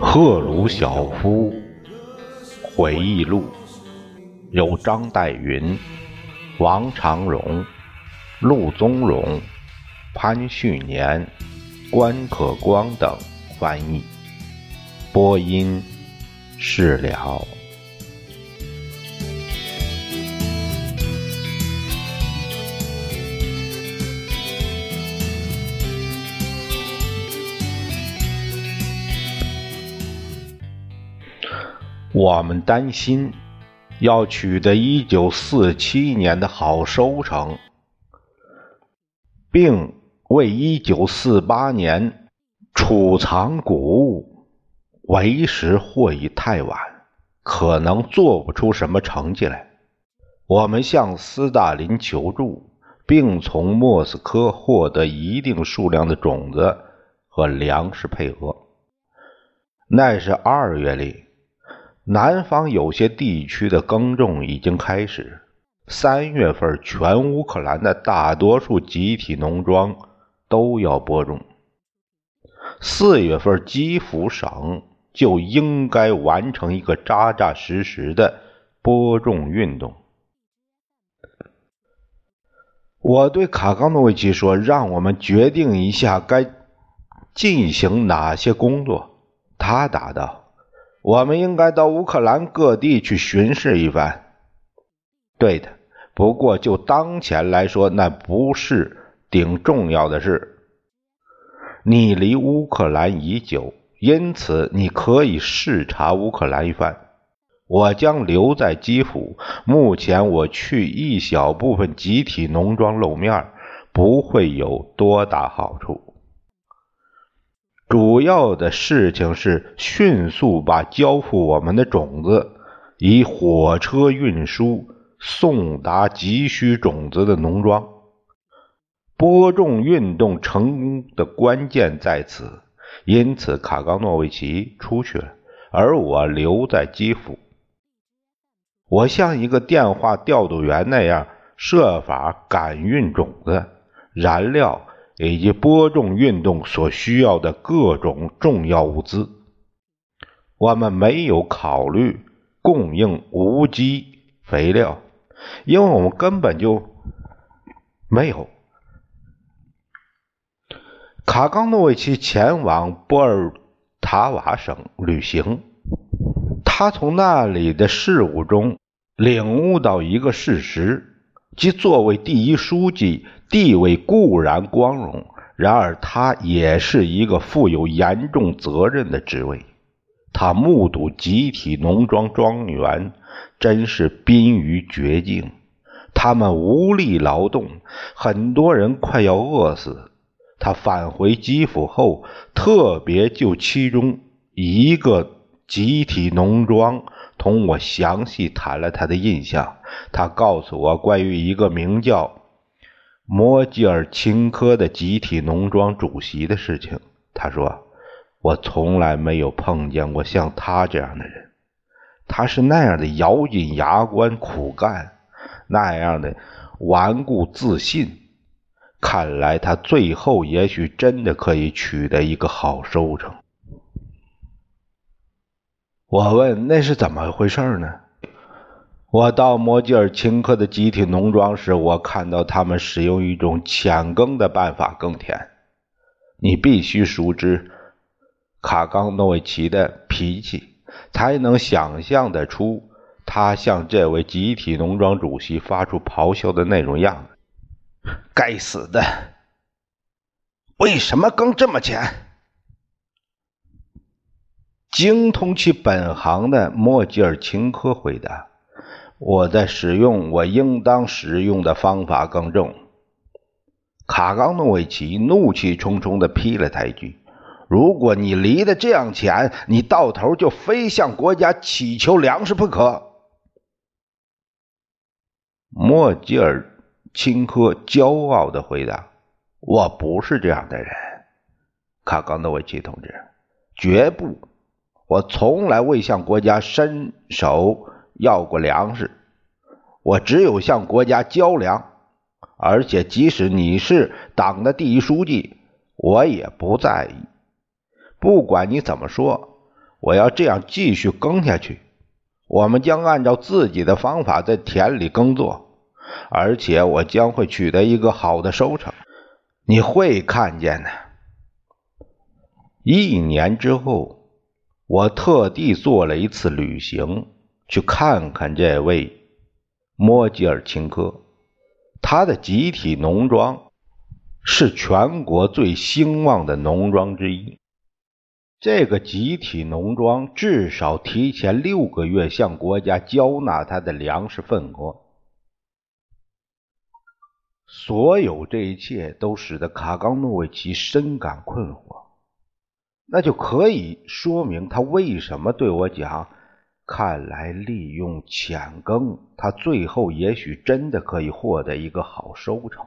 赫鲁晓夫回忆录，由张岱云、王长荣、陆宗荣、潘旭年、关可光等翻译，播音释了。我们担心要取得一九四七年的好收成，并为一九四八年储藏谷物，为时或已太晚，可能做不出什么成绩来。我们向斯大林求助，并从莫斯科获得一定数量的种子和粮食配额。那是二月里。南方有些地区的耕种已经开始。三月份，全乌克兰的大多数集体农庄都要播种。四月份，基辅省就应该完成一个扎扎实实的播种运动。我对卡冈诺维奇说：“让我们决定一下该进行哪些工作。”他答道。我们应该到乌克兰各地去巡视一番。对的，不过就当前来说，那不是顶重要的是。你离乌克兰已久，因此你可以视察乌克兰一番。我将留在基辅。目前我去一小部分集体农庄露面，不会有多大好处。主要的事情是迅速把交付我们的种子以火车运输送达急需种子的农庄。播种运动成功的关键在此，因此卡冈诺维奇出去了，而我留在基辅。我像一个电话调度员那样，设法赶运种子、燃料。以及播种运动所需要的各种重要物资，我们没有考虑供应无机肥料，因为我们根本就没有。卡冈诺维奇前往波尔塔瓦省旅行，他从那里的事务中领悟到一个事实。即作为第一书记，地位固然光荣，然而他也是一个负有严重责任的职位。他目睹集体农庄庄园真是濒于绝境，他们无力劳动，很多人快要饿死。他返回基辅后，特别就其中一个集体农庄。同我详细谈了他的印象。他告诉我关于一个名叫莫吉尔钦科的集体农庄主席的事情。他说：“我从来没有碰见过像他这样的人。他是那样的咬紧牙关苦干，那样的顽固自信。看来他最后也许真的可以取得一个好收成。”我问：“那是怎么回事呢？”我到摩吉尔钦科的集体农庄时，我看到他们使用一种浅耕的办法耕田。你必须熟知卡冈诺维奇的脾气，才能想象得出他向这位集体农庄主席发出咆哮的那种样子。该死的！为什么耕这么浅？精通其本行的莫吉尔钦科回答：“我在使用我应当使用的方法耕种。”卡冈诺维奇怒气冲冲地批了他一句：“如果你离得这样浅，你到头就非向国家乞求粮食不可。”莫吉尔钦科骄傲地回答：“我不是这样的人，卡冈诺维奇同志，绝不！我从来未向国家伸手要过粮食，我只有向国家交粮。而且，即使你是党的第一书记，我也不在意。不管你怎么说，我要这样继续耕下去。我们将按照自己的方法在田里耕作，而且我将会取得一个好的收成。你会看见的。一年之后，我特地做了一次旅行，去看看这位莫吉尔钦科。他的集体农庄是全国最兴旺的农庄之一。这个集体农庄至少提前六个月向国家交纳他的粮食份额。所有这一切都使得卡冈诺维奇深感困惑。那就可以说明他为什么对我讲。看来利用浅耕，他最后也许真的可以获得一个好收成。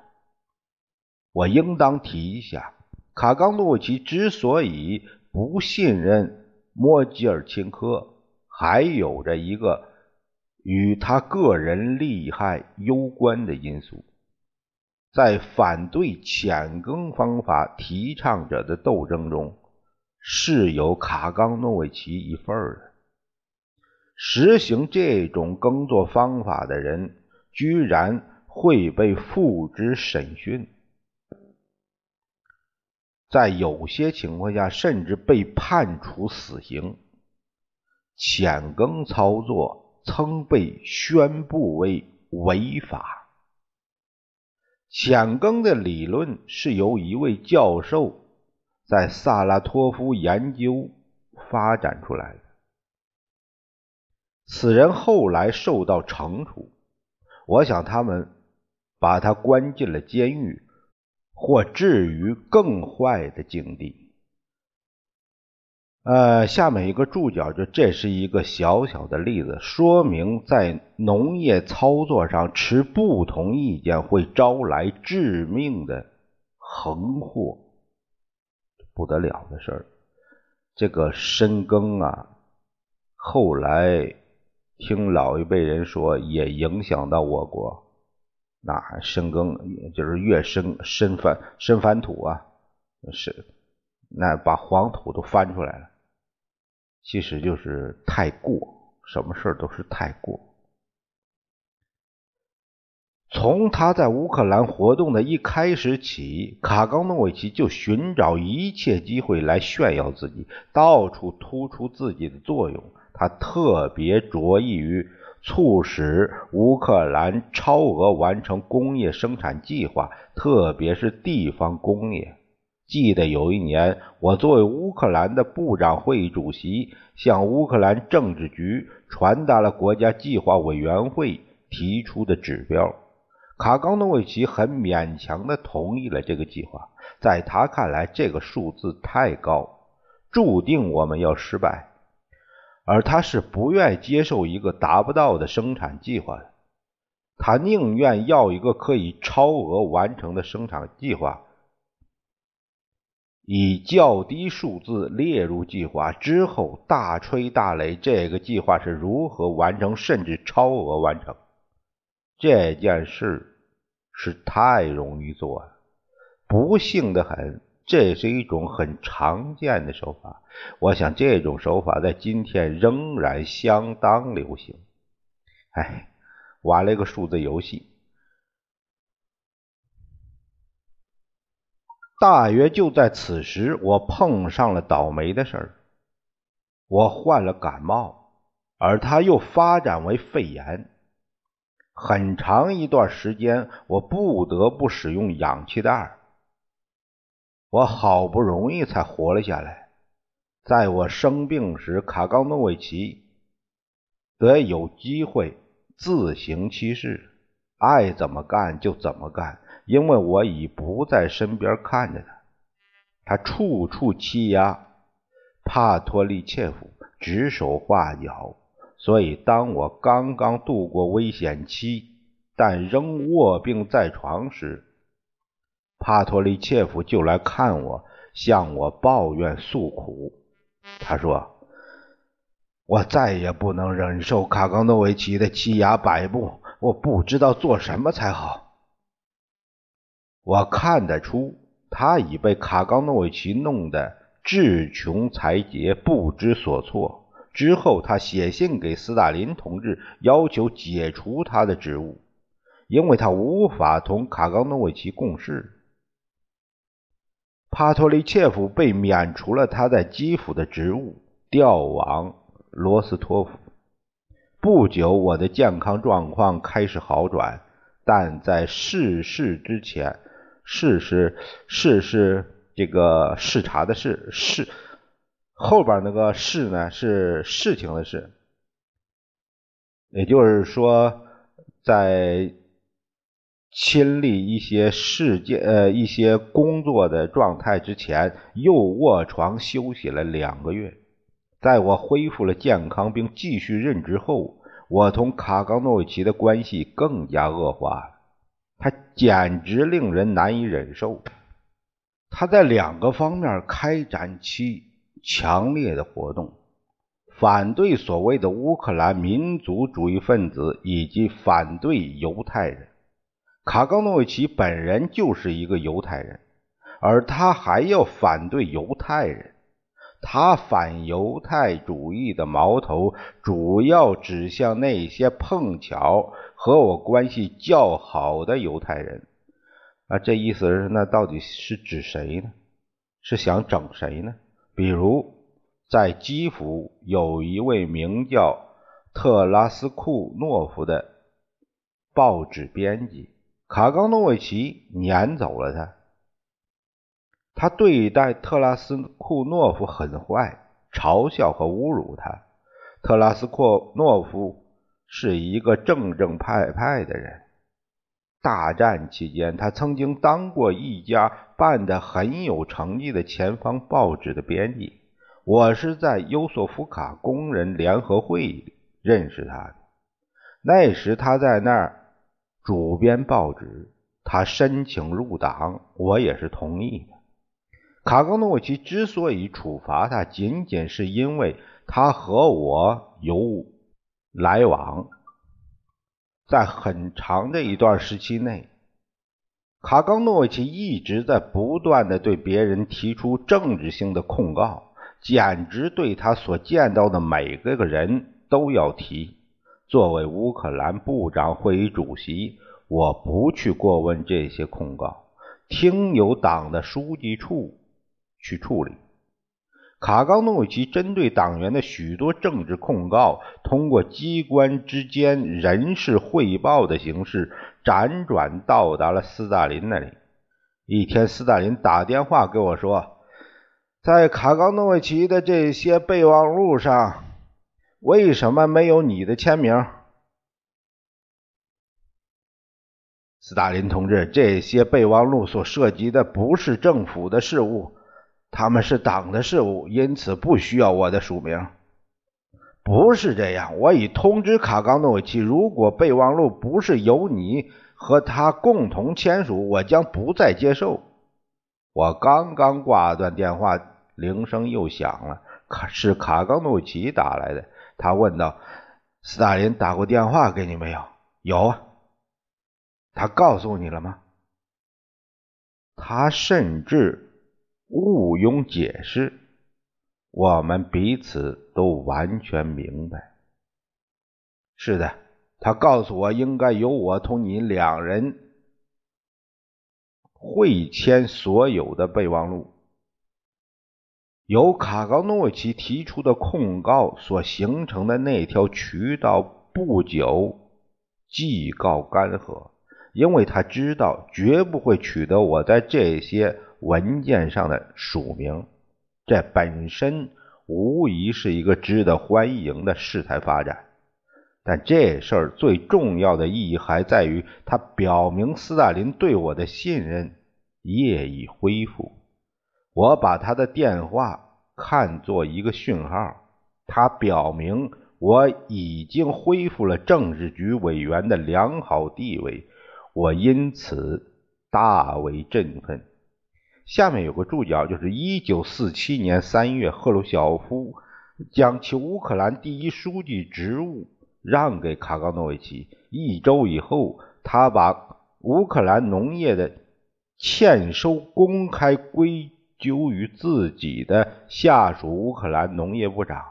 我应当提一下，卡冈诺维奇之所以不信任莫吉尔钦科，还有着一个与他个人利害攸关的因素。在反对浅耕方法提倡者的斗争中，是有卡冈诺维奇一份的。实行这种耕作方法的人，居然会被付之审讯，在有些情况下甚至被判处死刑。浅耕操作曾被宣布为违法。浅耕的理论是由一位教授在萨拉托夫研究发展出来的。此人后来受到惩处，我想他们把他关进了监狱，或置于更坏的境地。呃，下面一个注脚，就这是一个小小的例子，说明在农业操作上持不同意见会招来致命的横祸，不得了的事儿。这个深耕啊，后来。听老一辈人说，也影响到我国。那深耕就是越深深翻深翻土啊，是那把黄土都翻出来了。其实就是太过，什么事都是太过。从他在乌克兰活动的一开始起，卡冈诺维奇就寻找一切机会来炫耀自己，到处突出自己的作用。他特别着意于促使乌克兰超额完成工业生产计划，特别是地方工业。记得有一年，我作为乌克兰的部长会议主席，向乌克兰政治局传达了国家计划委员会提出的指标。卡冈诺维奇很勉强地同意了这个计划，在他看来，这个数字太高，注定我们要失败。而他是不愿接受一个达不到的生产计划的，他宁愿要一个可以超额完成的生产计划，以较低数字列入计划之后，大吹大擂这个计划是如何完成，甚至超额完成。这件事是太容易做了，不幸的很。这是一种很常见的手法，我想这种手法在今天仍然相当流行。哎，玩了一个数字游戏。大约就在此时，我碰上了倒霉的事儿，我患了感冒，而它又发展为肺炎。很长一段时间，我不得不使用氧气袋。我好不容易才活了下来。在我生病时，卡冈诺维奇得有机会自行其事，爱怎么干就怎么干，因为我已不在身边看着他。他处处欺压帕托利切夫，指手画脚。所以，当我刚刚度过危险期，但仍卧病在床时，帕托利切夫就来看我，向我抱怨诉苦。他说：“我再也不能忍受卡冈诺维奇的欺压摆布，我不知道做什么才好。”我看得出，他已被卡冈诺维奇弄得志穷才竭，不知所措。之后，他写信给斯大林同志，要求解除他的职务，因为他无法同卡冈诺维奇共事。帕托利切夫被免除了他在基辅的职务，调往罗斯托夫。不久，我的健康状况开始好转，但在逝世之前，事是事是这个视察的事事后边那个事呢是事情的事，也就是说，在。亲历一些事件，呃，一些工作的状态之前，又卧床休息了两个月。在我恢复了健康并继续任职后，我同卡冈诺维奇的关系更加恶化了。他简直令人难以忍受。他在两个方面开展其强烈的活动：反对所谓的乌克兰民族主义分子，以及反对犹太人。卡冈诺维奇本人就是一个犹太人，而他还要反对犹太人。他反犹太主义的矛头主要指向那些碰巧和我关系较好的犹太人。啊，这意思是那到底是指谁呢？是想整谁呢？比如，在基辅有一位名叫特拉斯库诺夫的报纸编辑。卡冈诺维奇撵走了他。他对待特拉斯库诺夫很坏，嘲笑和侮辱他。特拉斯库诺夫是一个正正派派的人。大战期间，他曾经当过一家办得很有成绩的前方报纸的编辑。我是在尤索夫卡工人联合会里认识他的。那时他在那儿。主编报纸，他申请入党，我也是同意。卡冈诺维奇之所以处罚他，仅仅是因为他和我有来往。在很长的一段时期内，卡冈诺维奇一直在不断的对别人提出政治性的控告，简直对他所见到的每个个人都要提。作为乌克兰部长会议主席，我不去过问这些控告，听由党的书记处去处理。卡冈诺维奇针对党员的许多政治控告，通过机关之间人事汇报的形式，辗转到达了斯大林那里。一天，斯大林打电话给我说，在卡冈诺维奇的这些备忘录上。为什么没有你的签名，斯大林同志？这些备忘录所涉及的不是政府的事务，他们是党的事务，因此不需要我的署名。不是这样，我已通知卡冈诺维奇，如果备忘录不是由你和他共同签署，我将不再接受。我刚刚挂断电话，铃声又响了，是卡冈诺维奇打来的。他问道：“斯大林打过电话给你没有？”“有啊。”“他告诉你了吗？”“他甚至毋庸解释。”“我们彼此都完全明白。”“是的，他告诉我应该由我同你两人会签所有的备忘录。”由卡冈诺维奇提出的控告所形成的那条渠道，不久即告干涸，因为他知道绝不会取得我在这些文件上的署名。这本身无疑是一个值得欢迎的事态发展，但这事儿最重要的意义还在于，它表明斯大林对我的信任业已恢复。我把他的电话看作一个讯号，他表明我已经恢复了政治局委员的良好地位，我因此大为振奋。下面有个注脚，就是一九四七年三月，赫鲁晓夫将其乌克兰第一书记职务让给卡冈诺维奇。一周以后，他把乌克兰农业的欠收公开归咎于自己的下属乌克兰农业部长。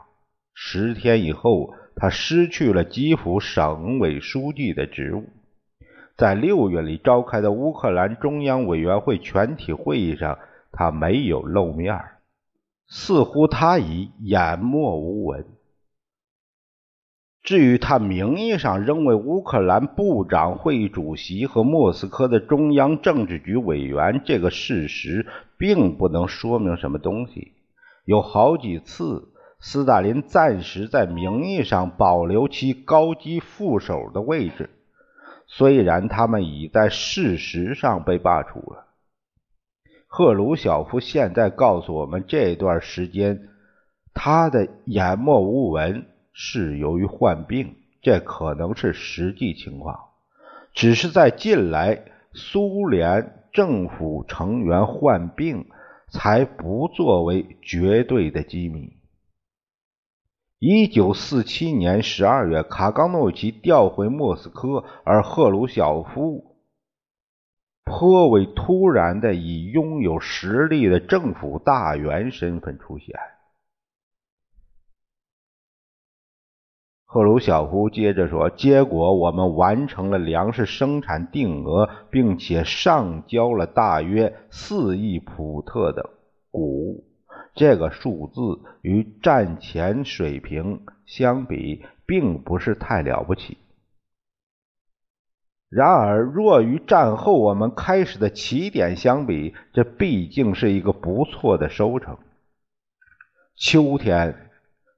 十天以后，他失去了基辅省委书记的职务。在六月里召开的乌克兰中央委员会全体会议上，他没有露面，似乎他已淹没无闻。至于他名义上仍为乌克兰部长会议主席和莫斯科的中央政治局委员，这个事实并不能说明什么东西。有好几次，斯大林暂时在名义上保留其高级副手的位置。虽然他们已在事实上被罢黜了，赫鲁晓夫现在告诉我们，这段时间他的淹没无闻是由于患病，这可能是实际情况，只是在近来苏联政府成员患病，才不作为绝对的机密。一九四七年十二月，卡冈诺维奇调回莫斯科，而赫鲁晓夫颇为突然的以拥有实力的政府大员身份出现。赫鲁晓夫接着说：“结果，我们完成了粮食生产定额，并且上交了大约四亿普特的谷物。”这个数字与战前水平相比，并不是太了不起。然而，若与战后我们开始的起点相比，这毕竟是一个不错的收成。秋天，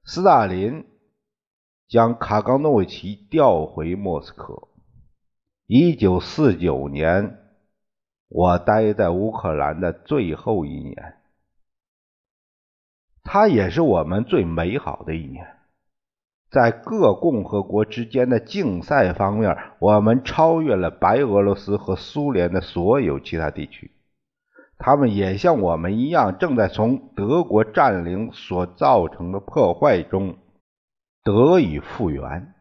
斯大林将卡冈诺维奇调回莫斯科。一九四九年，我待在乌克兰的最后一年。它也是我们最美好的一年，在各共和国之间的竞赛方面，我们超越了白俄罗斯和苏联的所有其他地区。他们也像我们一样，正在从德国占领所造成的破坏中得以复原。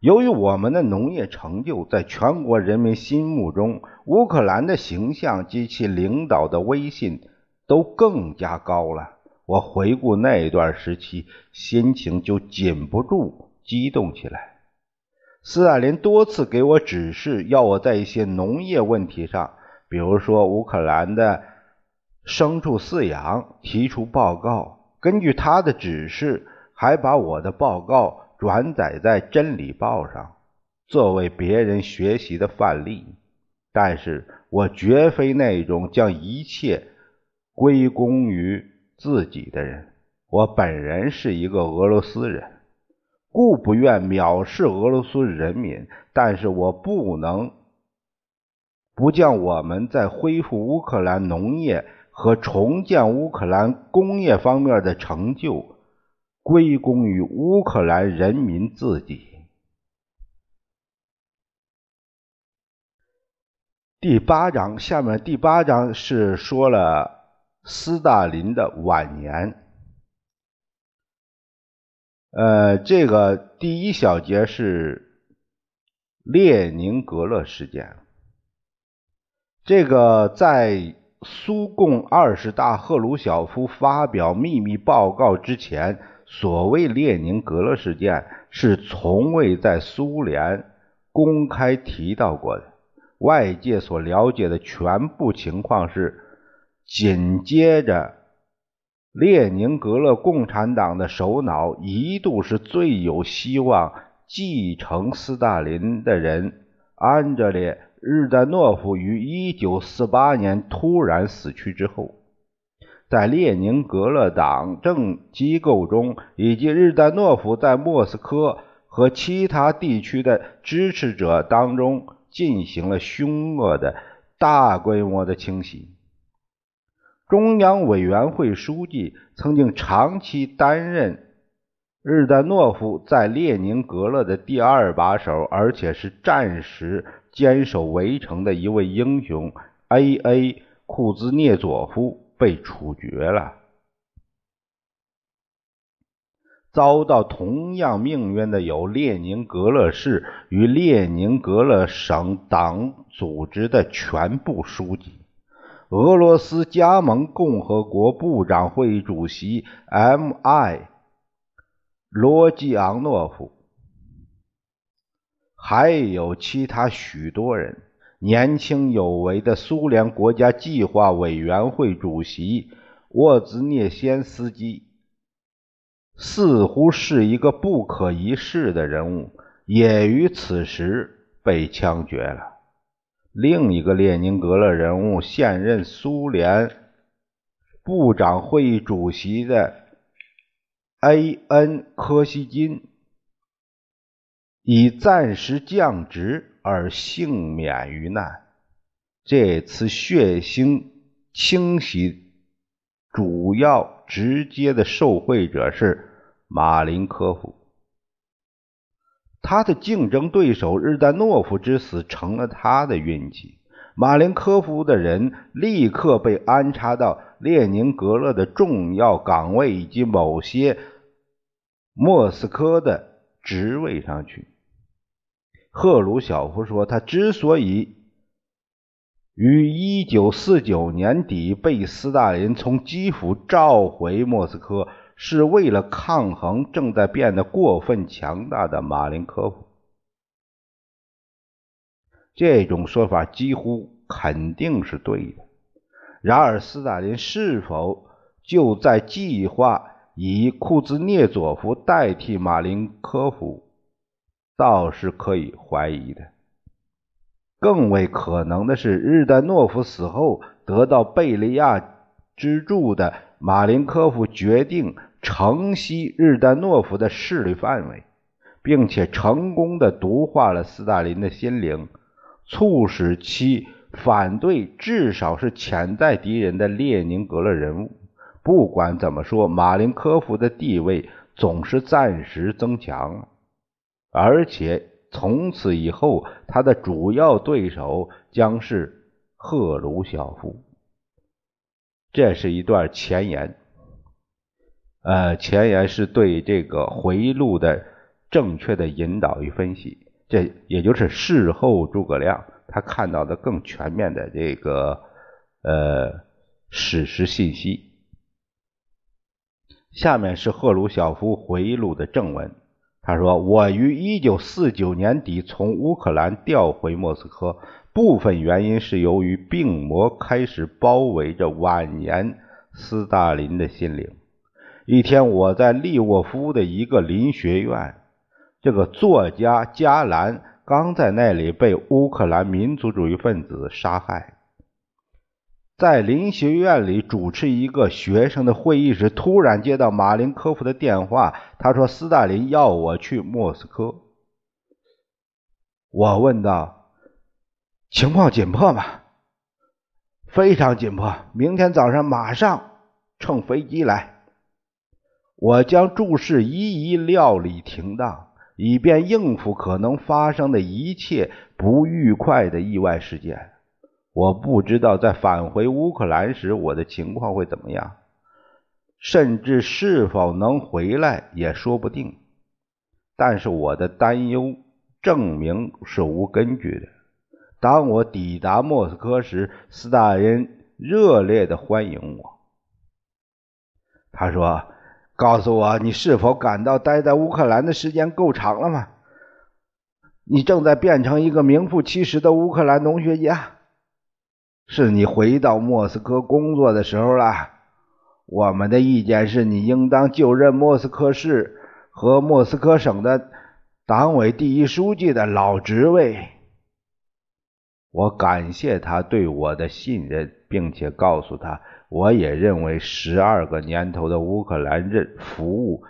由于我们的农业成就，在全国人民心目中，乌克兰的形象及其领导的威信都更加高了。我回顾那一段时期，心情就禁不住激动起来。斯大林多次给我指示，要我在一些农业问题上，比如说乌克兰的牲畜饲养，提出报告。根据他的指示，还把我的报告转载在《真理报》上，作为别人学习的范例。但是我绝非那种将一切归功于。自己的人，我本人是一个俄罗斯人，故不愿藐视俄罗斯人民，但是我不能不将我们在恢复乌克兰农业和重建乌克兰工业方面的成就归功于乌克兰人民自己。第八章，下面第八章是说了。斯大林的晚年，呃，这个第一小节是列宁格勒事件。这个在苏共二十大赫鲁晓夫发表秘密报告之前，所谓列宁格勒事件是从未在苏联公开提到过的。外界所了解的全部情况是。紧接着，列宁格勒共产党的首脑一度是最有希望继承斯大林的人——安德烈·日丹诺夫，于1948年突然死去之后，在列宁格勒党政机构中，以及日丹诺夫在莫斯科和其他地区的支持者当中，进行了凶恶的大规模的清洗。中央委员会书记曾经长期担任日丹诺夫在列宁格勒的第二把手，而且是战时坚守围城的一位英雄 A.A. 库兹涅佐夫被处决了。遭到同样命运的有列宁格勒市与列宁格勒省党组织的全部书记。俄罗斯加盟共和国部长会议主席 M.I. 罗基昂诺夫，还有其他许多人。年轻有为的苏联国家计划委员会主席沃兹涅先斯基，似乎是一个不可一世的人物，也于此时被枪决了。另一个列宁格勒人物，现任苏联部长会议主席的 A.N. 柯西金，以暂时降职而幸免于难。这次血腥清洗主要直接的受贿者是马林科夫。他的竞争对手日丹诺夫之死成了他的运气。马林科夫的人立刻被安插到列宁格勒的重要岗位以及某些莫斯科的职位上去。赫鲁晓夫说，他之所以于1949年底被斯大林从基辅召回莫斯科。是为了抗衡正在变得过分强大的马林科夫。这种说法几乎肯定是对的。然而，斯大林是否就在计划以库兹涅佐夫代替马林科夫，倒是可以怀疑的。更为可能的是，日丹诺夫死后得到贝利亚资助的马林科夫决定。承袭日丹诺夫的势力范围，并且成功的毒化了斯大林的心灵，促使其反对至少是潜在敌人的列宁格勒人物。不管怎么说，马林科夫的地位总是暂时增强了，而且从此以后，他的主要对手将是赫鲁晓夫。这是一段前言。呃，前言是对这个回忆录的正确的引导与分析，这也就是事后诸葛亮他看到的更全面的这个呃史实信息。下面是赫鲁晓夫回忆录的正文，他说：“我于一九四九年底从乌克兰调回莫斯科，部分原因是由于病魔开始包围着晚年斯大林的心灵。”一天，我在利沃夫的一个林学院，这个作家加兰刚在那里被乌克兰民族主义分子杀害。在林学院里主持一个学生的会议时，突然接到马林科夫的电话，他说：“斯大林要我去莫斯科。”我问道：“情况紧迫吗？”“非常紧迫，明天早上马上乘飞机来。”我将注释一一料理停当，以便应付可能发生的一切不愉快的意外事件。我不知道在返回乌克兰时我的情况会怎么样，甚至是否能回来也说不定。但是我的担忧证明是无根据的。当我抵达莫斯科时，斯大林热烈的欢迎我。他说。告诉我，你是否感到待在乌克兰的时间够长了吗？你正在变成一个名副其实的乌克兰农学家，是你回到莫斯科工作的时候了。我们的意见是你应当就任莫斯科市和莫斯科省的党委第一书记的老职位。我感谢他对我的信任，并且告诉他。我也认为，十二个年头的乌克兰任服务，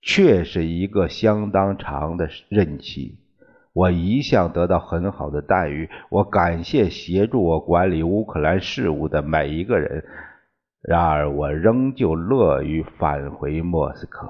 确是一个相当长的任期。我一向得到很好的待遇，我感谢协助我管理乌克兰事务的每一个人。然而，我仍旧乐于返回莫斯科。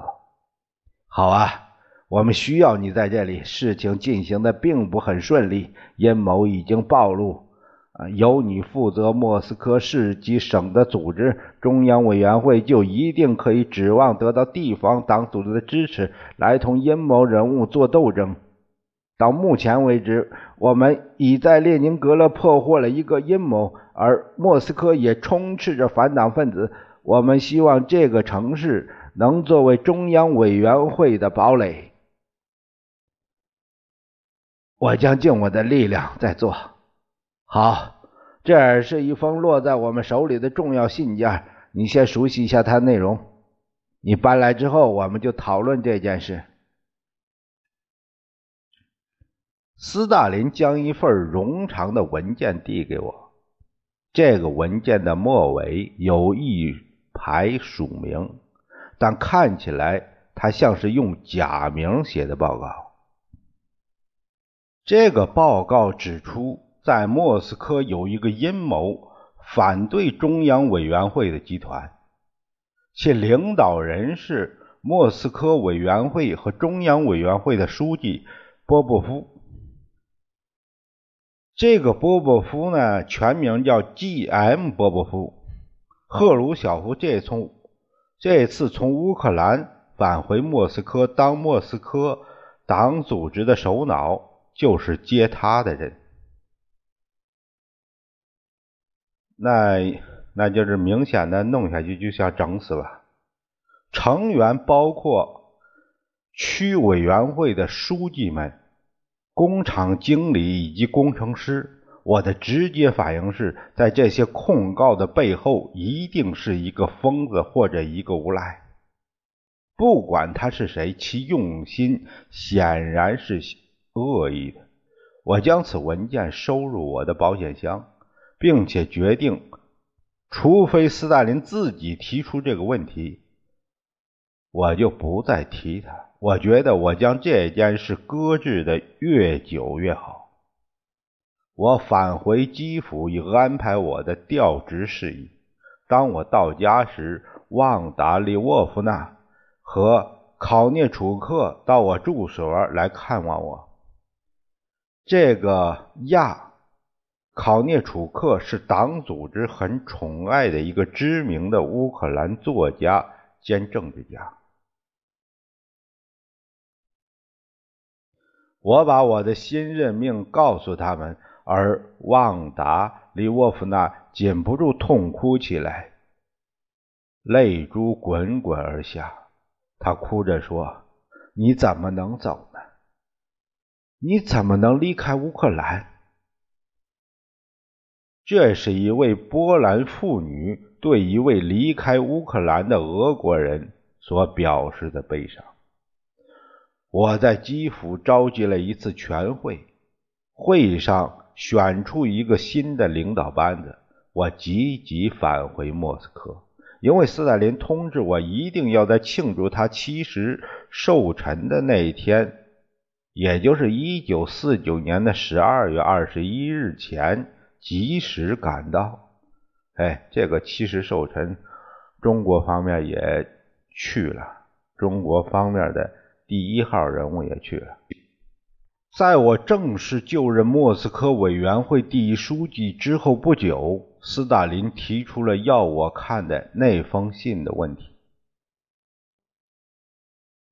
好啊，我们需要你在这里。事情进行的并不很顺利，阴谋已经暴露。啊，由你负责莫斯科市及省的组织，中央委员会就一定可以指望得到地方党组织的支持，来同阴谋人物做斗争。到目前为止，我们已在列宁格勒破获了一个阴谋，而莫斯科也充斥着反党分子。我们希望这个城市能作为中央委员会的堡垒。我将尽我的力量在做。好，这是一封落在我们手里的重要信件，你先熟悉一下它的内容。你搬来之后，我们就讨论这件事。斯大林将一份冗长的文件递给我，这个文件的末尾有一排署名，但看起来他像是用假名写的报告。这个报告指出，在莫斯科有一个阴谋，反对中央委员会的集团，其领导人是莫斯科委员会和中央委员会的书记波波夫。这个波波夫呢，全名叫 G.M. 波波夫。赫鲁晓夫这从这次从乌克兰返回莫斯科当莫斯科党组织的首脑，就是接他的人。那那就是明显的弄下去就想整死了。成员包括区委员会的书记们。工厂经理以及工程师，我的直接反应是在这些控告的背后，一定是一个疯子或者一个无赖。不管他是谁，其用心显然是恶意的。我将此文件收入我的保险箱，并且决定，除非斯大林自己提出这个问题，我就不再提他。我觉得我将这件事搁置的越久越好。我返回基辅以安排我的调职事宜。当我到家时，旺达利沃夫娜和考涅楚克到我住所来看望我。这个亚考涅楚克是党组织很宠爱的一个知名的乌克兰作家兼政治家。我把我的新任命告诉他们，而旺达·利沃夫娜禁不住痛哭起来，泪珠滚滚而下。她哭着说：“你怎么能走？你怎么能离开乌克兰？”这是一位波兰妇女对一位离开乌克兰的俄国人所表示的悲伤。我在基辅召集了一次全会，会上选出一个新的领导班子。我急急返回莫斯科，因为斯大林通知我一定要在庆祝他七十寿辰的那一天，也就是一九四九年的十二月二十一日前及时赶到。哎，这个七十寿辰，中国方面也去了，中国方面的。第一号人物也去了。在我正式就任莫斯科委员会第一书记之后不久，斯大林提出了要我看的那封信的问题。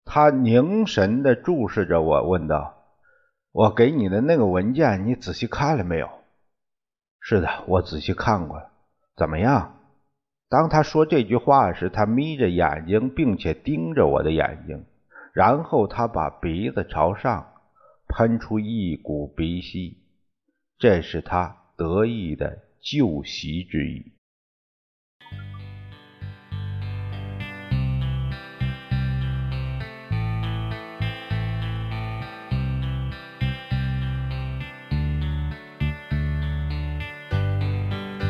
他凝神地注视着我，问道：“我给你的那个文件，你仔细看了没有？”“是的，我仔细看过了。”“怎么样？”当他说这句话时，他眯着眼睛，并且盯着我的眼睛。然后他把鼻子朝上，喷出一股鼻息，这是他得意的旧习之一。